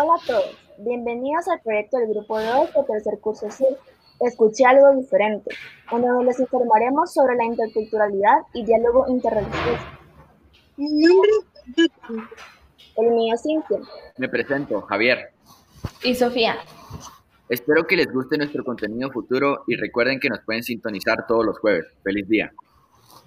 Hola a todos, bienvenidos al proyecto del Grupo 2 de Tercer Curso CIR. Escuché algo diferente, donde les informaremos sobre la interculturalidad y diálogo interreligioso. Mi nombre es El mío Cintia. Me presento, Javier. Y Sofía. Espero que les guste nuestro contenido futuro y recuerden que nos pueden sintonizar todos los jueves. ¡Feliz día!